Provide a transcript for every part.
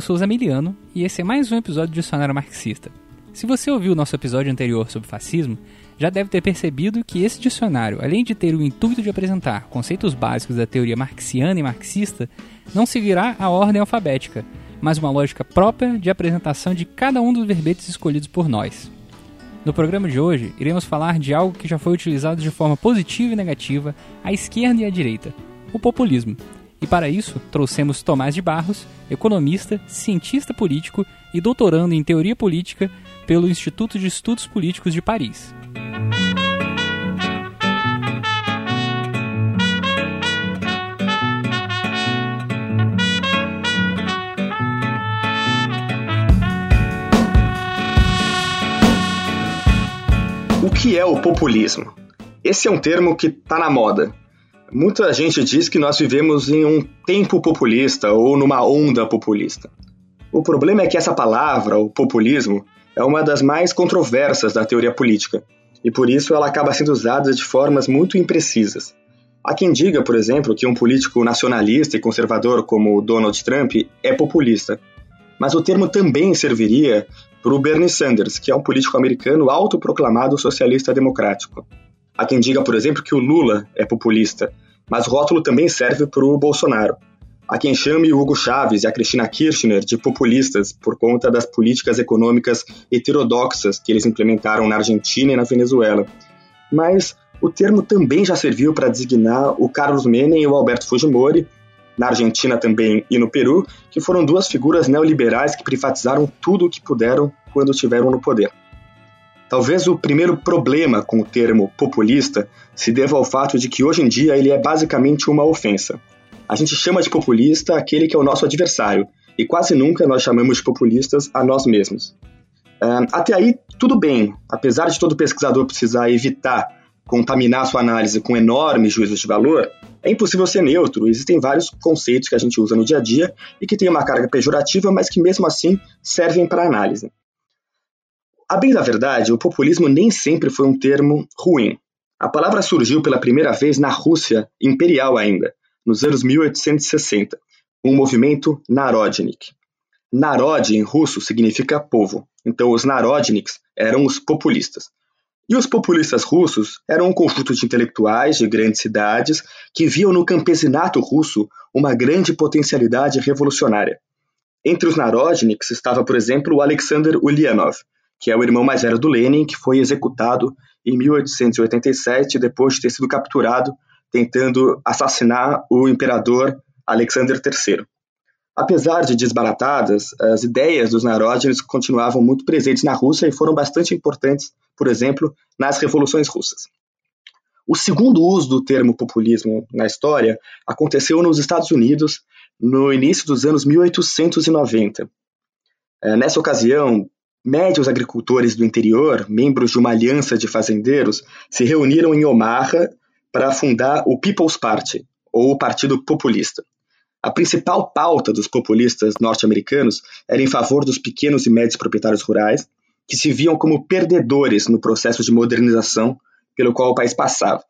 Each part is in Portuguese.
Eu sou o Zamiliano e esse é mais um episódio de Dicionário Marxista. Se você ouviu o nosso episódio anterior sobre fascismo, já deve ter percebido que esse dicionário, além de ter o intuito de apresentar conceitos básicos da teoria marxiana e marxista, não seguirá a ordem alfabética, mas uma lógica própria de apresentação de cada um dos verbetes escolhidos por nós. No programa de hoje, iremos falar de algo que já foi utilizado de forma positiva e negativa à esquerda e à direita: o populismo. E para isso, trouxemos Tomás de Barros, economista, cientista político e doutorando em teoria política pelo Instituto de Estudos Políticos de Paris. O que é o populismo? Esse é um termo que está na moda. Muita gente diz que nós vivemos em um tempo populista ou numa onda populista. O problema é que essa palavra, o populismo, é uma das mais controversas da teoria política, e por isso ela acaba sendo usada de formas muito imprecisas. Há quem diga, por exemplo, que um político nacionalista e conservador como Donald Trump é populista, mas o termo também serviria para o Bernie Sanders, que é um político americano autoproclamado socialista democrático. Há quem diga, por exemplo, que o Lula é populista, mas o rótulo também serve para o Bolsonaro. Há quem chame o Hugo Chávez e a Cristina Kirchner de populistas por conta das políticas econômicas heterodoxas que eles implementaram na Argentina e na Venezuela. Mas o termo também já serviu para designar o Carlos Menem e o Alberto Fujimori, na Argentina também e no Peru, que foram duas figuras neoliberais que privatizaram tudo o que puderam quando estiveram no poder. Talvez o primeiro problema com o termo populista se deva ao fato de que hoje em dia ele é basicamente uma ofensa. A gente chama de populista aquele que é o nosso adversário, e quase nunca nós chamamos de populistas a nós mesmos. Até aí, tudo bem, apesar de todo pesquisador precisar evitar contaminar sua análise com enormes juízos de valor, é impossível ser neutro. Existem vários conceitos que a gente usa no dia a dia e que têm uma carga pejorativa, mas que mesmo assim servem para análise. A bem da verdade, o populismo nem sempre foi um termo ruim. A palavra surgiu pela primeira vez na Rússia imperial ainda, nos anos 1860, um movimento Narodnik. Narod em russo significa povo, então os Narodniks eram os populistas. E os populistas russos eram um conjunto de intelectuais de grandes cidades que viam no campesinato russo uma grande potencialidade revolucionária. Entre os Narodniks estava, por exemplo, o Alexander Ulyanov, que é o irmão mais velho do Lenin, que foi executado em 1887 depois de ter sido capturado tentando assassinar o imperador Alexander III. Apesar de desbaratadas, as ideias dos Narodins continuavam muito presentes na Rússia e foram bastante importantes, por exemplo, nas revoluções russas. O segundo uso do termo populismo na história aconteceu nos Estados Unidos no início dos anos 1890. É, nessa ocasião, Médios agricultores do interior, membros de uma aliança de fazendeiros, se reuniram em Omaha para fundar o People's Party, ou o Partido Populista. A principal pauta dos populistas norte-americanos era em favor dos pequenos e médios proprietários rurais, que se viam como perdedores no processo de modernização pelo qual o país passava.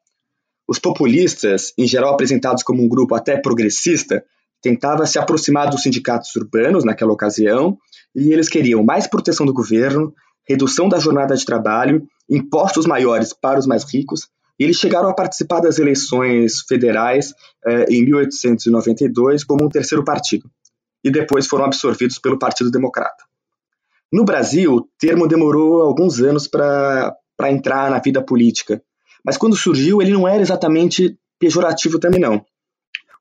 Os populistas, em geral apresentados como um grupo até progressista, tentava se aproximar dos sindicatos urbanos naquela ocasião e eles queriam mais proteção do governo, redução da jornada de trabalho, impostos maiores para os mais ricos. E eles chegaram a participar das eleições federais eh, em 1892 como um terceiro partido, e depois foram absorvidos pelo Partido Democrata. No Brasil, o termo demorou alguns anos para entrar na vida política, mas quando surgiu, ele não era exatamente pejorativo também não.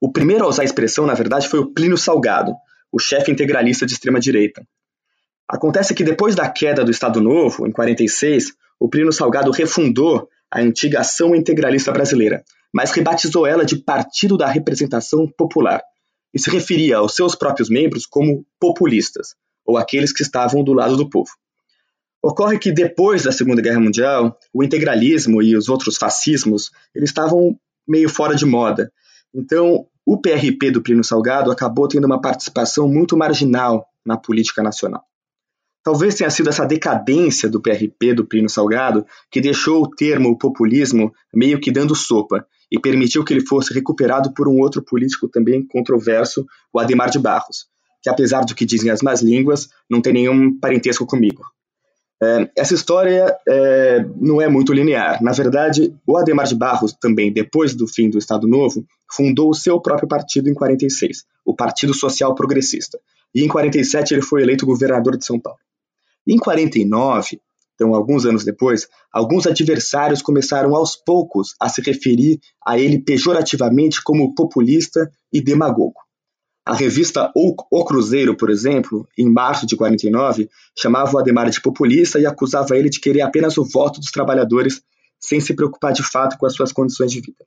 O primeiro a usar a expressão, na verdade, foi o Plínio Salgado, o chefe integralista de extrema-direita. Acontece que depois da queda do Estado Novo, em 46, o Plínio Salgado refundou a antiga Ação Integralista Brasileira, mas rebatizou ela de Partido da Representação Popular e se referia aos seus próprios membros como populistas, ou aqueles que estavam do lado do povo. Ocorre que depois da Segunda Guerra Mundial, o integralismo e os outros fascismos eles estavam meio fora de moda. Então, o PRP do Plínio Salgado acabou tendo uma participação muito marginal na política nacional. Talvez tenha sido essa decadência do PRP do Plínio Salgado que deixou o termo populismo meio que dando sopa e permitiu que ele fosse recuperado por um outro político também controverso, o Ademar de Barros. que apesar do que dizem as más línguas, não tem nenhum parentesco comigo. É, essa história é, não é muito linear. Na verdade, o Ademar de Barros, também depois do fim do Estado Novo, fundou o seu próprio partido em 46, o Partido Social Progressista. E em 47 ele foi eleito governador de São Paulo. Em 49, então alguns anos depois, alguns adversários começaram aos poucos a se referir a ele pejorativamente como populista e demagogo. A revista O Cruzeiro, por exemplo, em março de 49, chamava o Ademar de populista e acusava ele de querer apenas o voto dos trabalhadores sem se preocupar de fato com as suas condições de vida.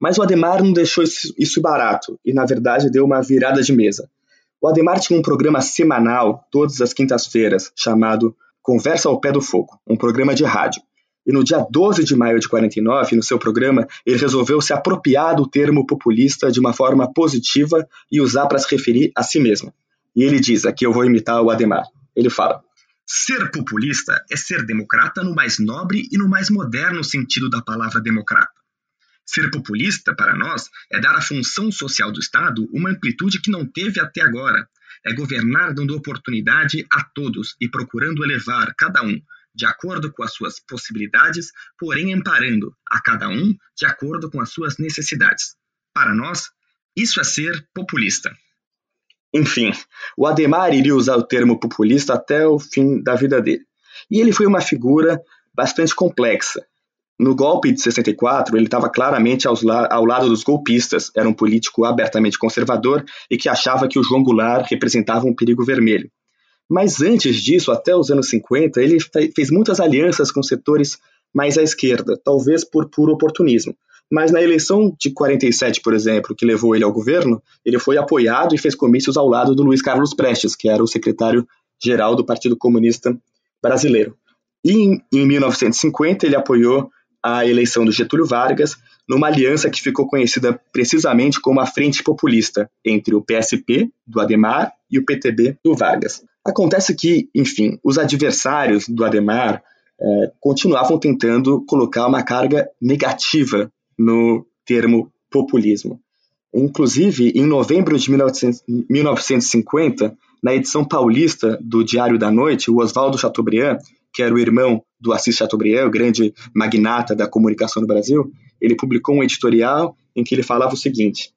Mas o Ademar não deixou isso barato e, na verdade, deu uma virada de mesa. O Ademar tinha um programa semanal, todas as quintas-feiras, chamado Conversa ao Pé do Fogo, um programa de rádio. E no dia 12 de maio de 49, no seu programa, ele resolveu se apropriar do termo populista de uma forma positiva e usar para se referir a si mesmo. E ele diz, aqui eu vou imitar o Ademar. Ele fala: Ser populista é ser democrata no mais nobre e no mais moderno sentido da palavra democrata. Ser populista, para nós, é dar à função social do Estado uma amplitude que não teve até agora. É governar dando oportunidade a todos e procurando elevar cada um de acordo com as suas possibilidades, porém amparando a cada um de acordo com as suas necessidades. Para nós, isso é ser populista. Enfim, o Ademar iria usar o termo populista até o fim da vida dele. E ele foi uma figura bastante complexa. No golpe de 64, ele estava claramente la ao lado dos golpistas, era um político abertamente conservador e que achava que o João Goulart representava um perigo vermelho. Mas antes disso, até os anos 50, ele fez muitas alianças com setores mais à esquerda, talvez por puro oportunismo. Mas na eleição de 47, por exemplo, que levou ele ao governo, ele foi apoiado e fez comícios ao lado do Luiz Carlos Prestes, que era o secretário-geral do Partido Comunista Brasileiro. E em, em 1950 ele apoiou a eleição do Getúlio Vargas, numa aliança que ficou conhecida precisamente como a Frente Populista, entre o PSP, do Ademar, e o PTB, do Vargas. Acontece que, enfim, os adversários do Ademar é, continuavam tentando colocar uma carga negativa no termo populismo. Inclusive, em novembro de 1950, na edição paulista do Diário da Noite, o Oswaldo Chateaubriand, que era o irmão do Assis Chateaubriand, o grande magnata da comunicação no Brasil, ele publicou um editorial em que ele falava o seguinte: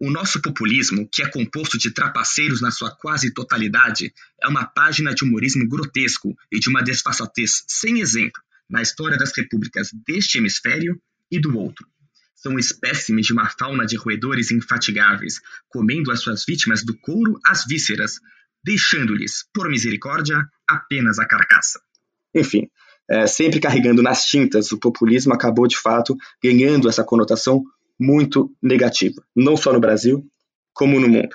o nosso populismo, que é composto de trapaceiros na sua quase totalidade, é uma página de humorismo grotesco e de uma desfaçatez sem exemplo na história das repúblicas deste hemisfério e do outro. São espécimes de uma fauna de roedores infatigáveis, comendo as suas vítimas do couro às vísceras, deixando-lhes, por misericórdia, apenas a carcaça. Enfim, é, sempre carregando nas tintas, o populismo acabou de fato ganhando essa conotação muito negativa, não só no Brasil, como no mundo.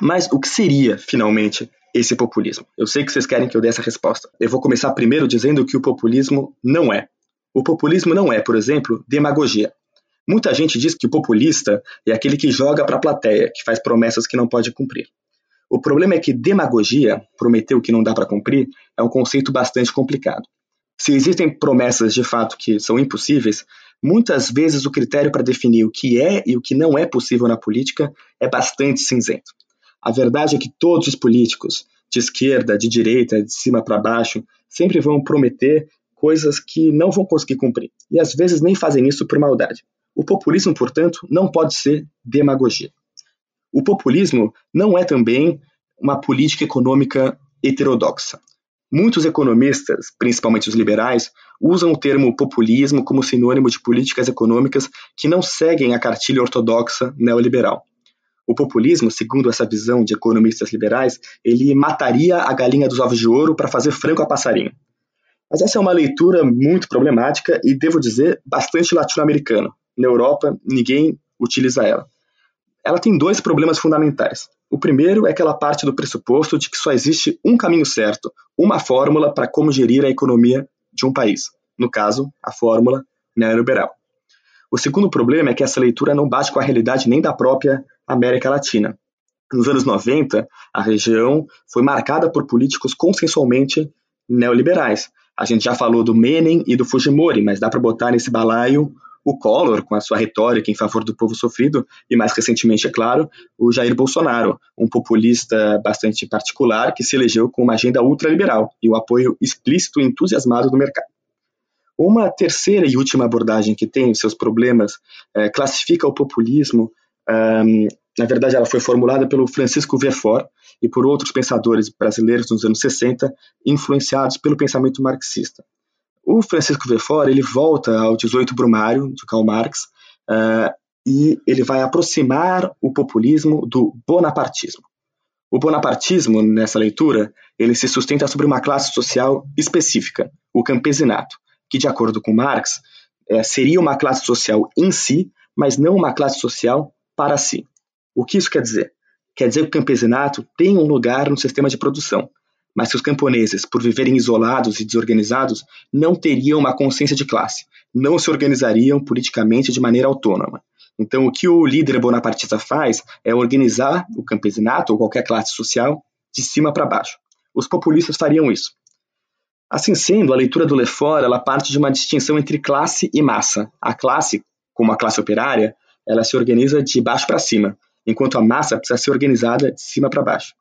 Mas o que seria, finalmente, esse populismo? Eu sei que vocês querem que eu dê essa resposta. Eu vou começar primeiro dizendo que o populismo não é. O populismo não é, por exemplo, demagogia. Muita gente diz que o populista é aquele que joga para a plateia, que faz promessas que não pode cumprir. O problema é que demagogia, prometer o que não dá para cumprir, é um conceito bastante complicado. Se existem promessas de fato que são impossíveis, muitas vezes o critério para definir o que é e o que não é possível na política é bastante cinzento. A verdade é que todos os políticos, de esquerda, de direita, de cima para baixo, sempre vão prometer coisas que não vão conseguir cumprir. E às vezes nem fazem isso por maldade. O populismo, portanto, não pode ser demagogia. O populismo não é também uma política econômica heterodoxa. Muitos economistas, principalmente os liberais, usam o termo populismo como sinônimo de políticas econômicas que não seguem a cartilha ortodoxa neoliberal. O populismo, segundo essa visão de economistas liberais, ele mataria a galinha dos ovos de ouro para fazer frango a passarinho. Mas essa é uma leitura muito problemática e, devo dizer, bastante latino-americana. Na Europa, ninguém utiliza ela. Ela tem dois problemas fundamentais. O primeiro é aquela parte do pressuposto de que só existe um caminho certo, uma fórmula para como gerir a economia de um país. No caso, a fórmula neoliberal. O segundo problema é que essa leitura não bate com a realidade nem da própria América Latina. Nos anos 90, a região foi marcada por políticos consensualmente neoliberais. A gente já falou do Menem e do Fujimori, mas dá para botar nesse balaio o Collor, com a sua retórica em favor do povo sofrido, e mais recentemente, é claro, o Jair Bolsonaro, um populista bastante particular que se elegeu com uma agenda ultraliberal e o apoio explícito e entusiasmado do mercado. Uma terceira e última abordagem que tem seus problemas é, classifica o populismo, um, na verdade ela foi formulada pelo Francisco Verfort e por outros pensadores brasileiros nos anos 60, influenciados pelo pensamento marxista. O Francisco Verfort ele volta ao 18 Brumário de Karl Marx uh, e ele vai aproximar o populismo do bonapartismo. O bonapartismo, nessa leitura, ele se sustenta sobre uma classe social específica, o campesinato, que, de acordo com Marx, é, seria uma classe social em si, mas não uma classe social para si. O que isso quer dizer? Quer dizer que o campesinato tem um lugar no sistema de produção, mas que os camponeses, por viverem isolados e desorganizados, não teriam uma consciência de classe, não se organizariam politicamente de maneira autônoma. Então, o que o líder bonapartista faz é organizar o campesinato ou qualquer classe social de cima para baixo. Os populistas fariam isso. Assim sendo, a leitura do Lefort ela parte de uma distinção entre classe e massa. A classe, como a classe operária, ela se organiza de baixo para cima, enquanto a massa precisa ser organizada de cima para baixo.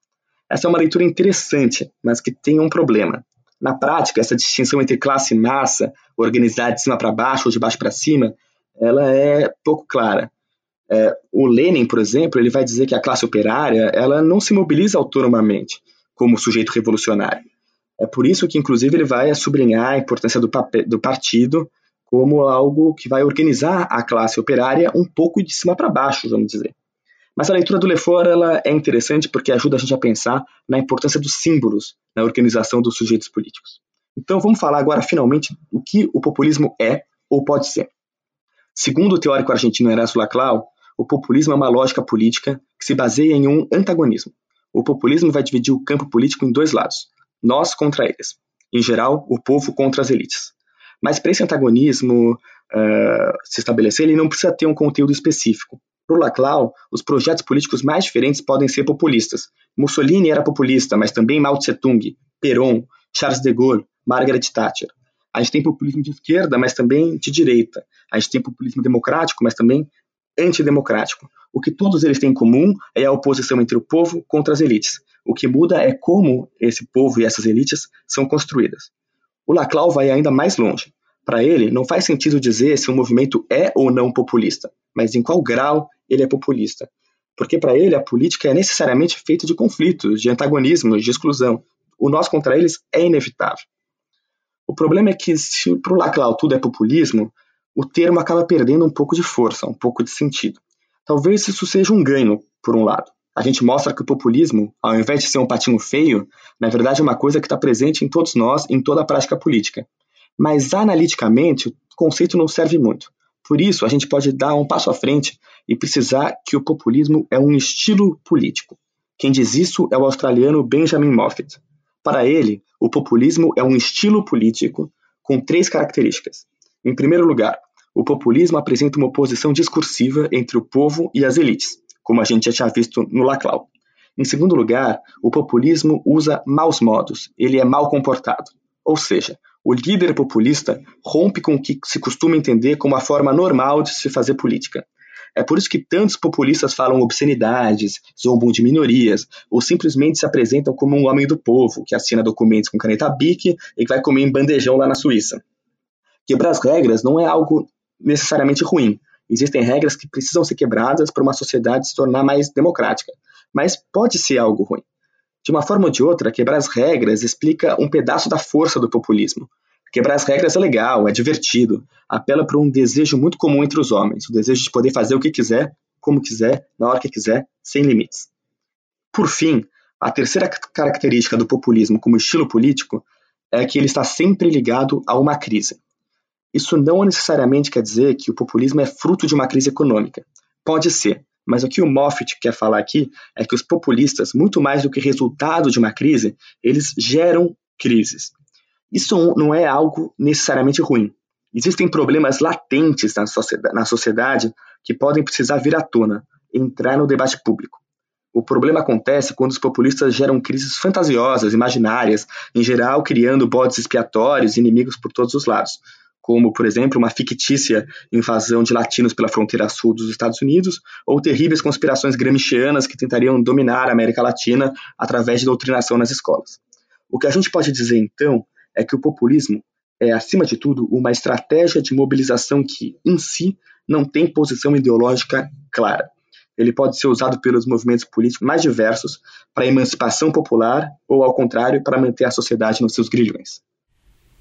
Essa é uma leitura interessante, mas que tem um problema. Na prática, essa distinção entre classe e massa, organizada de cima para baixo ou de baixo para cima, ela é pouco clara. É, o Lenin, por exemplo, ele vai dizer que a classe operária ela não se mobiliza autonomamente como sujeito revolucionário. É por isso que, inclusive, ele vai sublinhar a importância do, papel, do partido como algo que vai organizar a classe operária um pouco de cima para baixo, vamos dizer. Mas a leitura do Lefort ela é interessante porque ajuda a gente a pensar na importância dos símbolos na organização dos sujeitos políticos. Então vamos falar agora finalmente o que o populismo é ou pode ser. Segundo o teórico argentino Erasmo Laclau, o populismo é uma lógica política que se baseia em um antagonismo. O populismo vai dividir o campo político em dois lados: nós contra eles. Em geral, o povo contra as elites. Mas para esse antagonismo uh, se estabelecer, ele não precisa ter um conteúdo específico. Para o Laclau, os projetos políticos mais diferentes podem ser populistas. Mussolini era populista, mas também Mao Tse-tung, Perón, Charles de Gaulle, Margaret Thatcher. A gente tem populismo de esquerda, mas também de direita. A gente tem populismo democrático, mas também antidemocrático. O que todos eles têm em comum é a oposição entre o povo contra as elites. O que muda é como esse povo e essas elites são construídas. O Laclau vai ainda mais longe. Para ele, não faz sentido dizer se um movimento é ou não populista, mas em qual grau ele é populista. Porque para ele a política é necessariamente feita de conflitos, de antagonismos, de exclusão. O nós contra eles é inevitável. O problema é que se para o Laclau tudo é populismo, o termo acaba perdendo um pouco de força, um pouco de sentido. Talvez isso seja um ganho, por um lado. A gente mostra que o populismo, ao invés de ser um patinho feio, na verdade é uma coisa que está presente em todos nós, em toda a prática política. Mas analiticamente, o conceito não serve muito. Por isso, a gente pode dar um passo à frente e precisar que o populismo é um estilo político. Quem diz isso é o australiano Benjamin Moffat. Para ele, o populismo é um estilo político com três características. Em primeiro lugar, o populismo apresenta uma oposição discursiva entre o povo e as elites, como a gente já tinha visto no Laclau. Em segundo lugar, o populismo usa maus modos, ele é mal comportado. Ou seja, o líder populista rompe com o que se costuma entender como a forma normal de se fazer política. É por isso que tantos populistas falam obscenidades, zombam de minorias, ou simplesmente se apresentam como um homem do povo, que assina documentos com caneta bique e que vai comer em bandejão lá na Suíça. Quebrar as regras não é algo necessariamente ruim. Existem regras que precisam ser quebradas para uma sociedade se tornar mais democrática. Mas pode ser algo ruim. De uma forma ou de outra, quebrar as regras explica um pedaço da força do populismo. Quebrar as regras é legal, é divertido, apela para um desejo muito comum entre os homens, o desejo de poder fazer o que quiser, como quiser, na hora que quiser, sem limites. Por fim, a terceira característica do populismo como estilo político é que ele está sempre ligado a uma crise. Isso não necessariamente quer dizer que o populismo é fruto de uma crise econômica. Pode ser, mas o que o Moffitt quer falar aqui é que os populistas, muito mais do que resultado de uma crise, eles geram crises. Isso não é algo necessariamente ruim. Existem problemas latentes na sociedade, que podem precisar vir à tona, entrar no debate público. O problema acontece quando os populistas geram crises fantasiosas, imaginárias, em geral criando bodes expiatórios e inimigos por todos os lados, como, por exemplo, uma fictícia invasão de latinos pela fronteira sul dos Estados Unidos, ou terríveis conspirações gramscianas que tentariam dominar a América Latina através de doutrinação nas escolas. O que a gente pode dizer, então, é que o populismo é, acima de tudo, uma estratégia de mobilização que, em si, não tem posição ideológica clara. Ele pode ser usado pelos movimentos políticos mais diversos para emancipação popular ou, ao contrário, para manter a sociedade nos seus grilhões.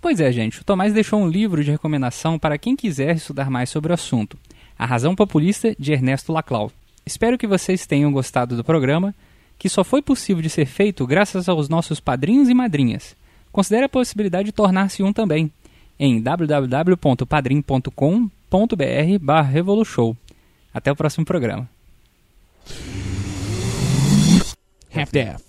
Pois é, gente, o Tomás deixou um livro de recomendação para quem quiser estudar mais sobre o assunto: A Razão Populista, de Ernesto Laclau. Espero que vocês tenham gostado do programa, que só foi possível de ser feito graças aos nossos padrinhos e madrinhas. Considere a possibilidade de tornar-se um também em www.padrim.com.br Revolution. Até o próximo programa. Half-Death.